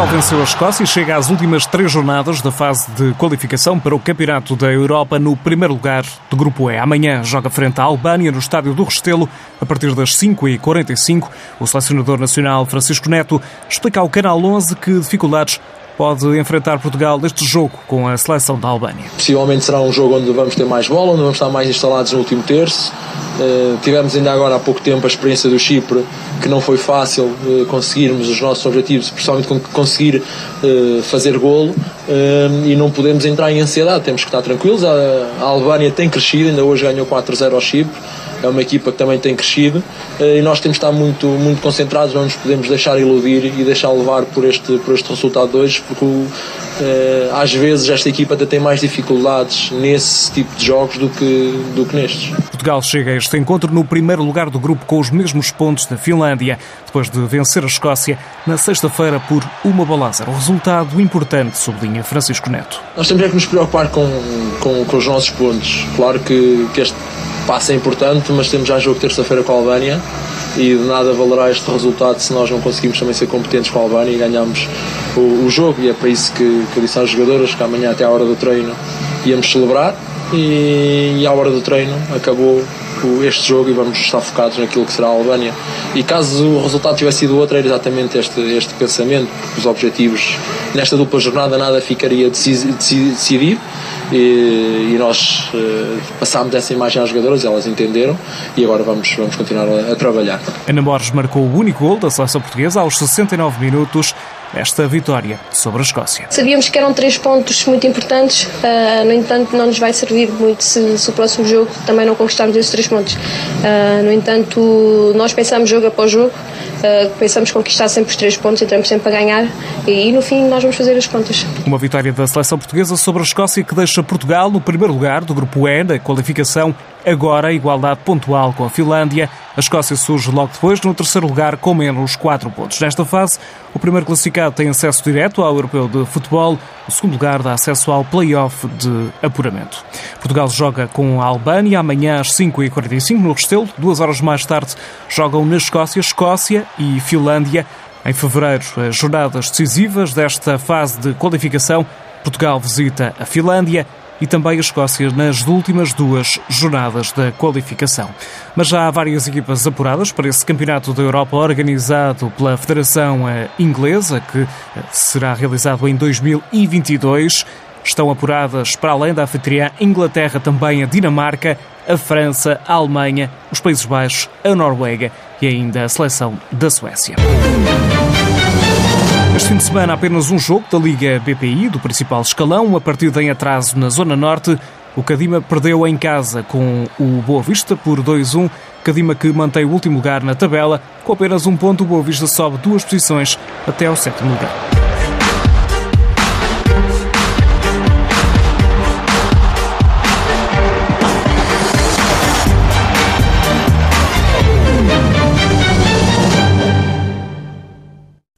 Portugal venceu a Escócia e chega às últimas três jornadas da fase de qualificação para o Campeonato da Europa no primeiro lugar do Grupo E. Amanhã joga frente à Albânia no Estádio do Restelo a partir das 5h45. O selecionador nacional Francisco Neto explica ao Canal 11 que dificuldades pode enfrentar Portugal neste jogo com a seleção da Albânia. Possivelmente será um jogo onde vamos ter mais bola, onde vamos estar mais instalados no último terço. Uh, tivemos ainda agora há pouco tempo a experiência do Chipre, que não foi fácil uh, conseguirmos os nossos objetivos, principalmente conseguir uh, fazer golo, e não podemos entrar em ansiedade, temos que estar tranquilos. A, a Albânia tem crescido, ainda hoje ganhou 4-0 ao Chipre é uma equipa que também tem crescido eh, e nós temos de estar muito, muito concentrados, não nos podemos deixar iludir e deixar levar por este, por este resultado de hoje, porque eh, às vezes esta equipa até tem mais dificuldades nesse tipo de jogos do que, do que nestes. Portugal chega a este encontro no primeiro lugar do grupo com os mesmos pontos da Finlândia, depois de vencer a Escócia na sexta-feira por uma bola Um resultado importante, sublinha Francisco Neto. Nós temos é que nos preocupar com, com, com os nossos pontos. Claro que, que este passo é importante, mas temos já jogo terça-feira com a Albânia e de nada valerá este resultado se nós não conseguimos também ser competentes com a Albânia e ganharmos o, o jogo. E é para isso que, que eu disse às jogadoras que amanhã até à hora do treino íamos celebrar e, e à hora do treino acabou este jogo e vamos estar focados naquilo que será a Albânia. E caso o resultado tivesse sido outro, era exatamente este, este pensamento, porque os objetivos nesta dupla jornada nada ficaria decidido e, e nós uh, passámos essa imagem às jogadoras, elas entenderam e agora vamos, vamos continuar a, a trabalhar. Ana Borges marcou o único gol da seleção portuguesa aos 69 minutos esta vitória sobre a Escócia. Sabíamos que eram três pontos muito importantes, uh, no entanto, não nos vai servir muito se, se, o próximo jogo também não conquistarmos esses três pontos. Uh, no entanto, nós pensamos jogo após jogo, uh, pensamos conquistar sempre os três pontos, entramos sempre a ganhar e, e no fim nós vamos fazer as contas. Uma vitória da seleção portuguesa sobre a Escócia que deixa Portugal no primeiro lugar do grupo E da qualificação Agora, a igualdade pontual com a Finlândia. A Escócia surge logo depois, no terceiro lugar, com menos 4 pontos. Nesta fase, o primeiro classificado tem acesso direto ao Europeu de Futebol, o segundo lugar dá acesso ao play-off de apuramento. Portugal joga com a Albânia amanhã às 5h45 no Restelo. Duas horas mais tarde, jogam na Escócia, Escócia e Finlândia. Em fevereiro, as jornadas decisivas desta fase de qualificação. Portugal visita a Finlândia e também a Escócia nas últimas duas jornadas da qualificação. Mas já há várias equipas apuradas para esse Campeonato da Europa organizado pela Federação eh, Inglesa, que eh, será realizado em 2022. Estão apuradas, para além da anfitriã Inglaterra, também a Dinamarca, a França, a Alemanha, os Países Baixos, a Noruega e ainda a seleção da Suécia. Este fim de semana, apenas um jogo da Liga BPI, do principal escalão, uma partida em atraso na Zona Norte. O Cadima perdeu em casa com o Boa Vista por 2-1. Cadima que mantém o último lugar na tabela. Com apenas um ponto, o Boa Vista sobe duas posições até ao sétimo lugar.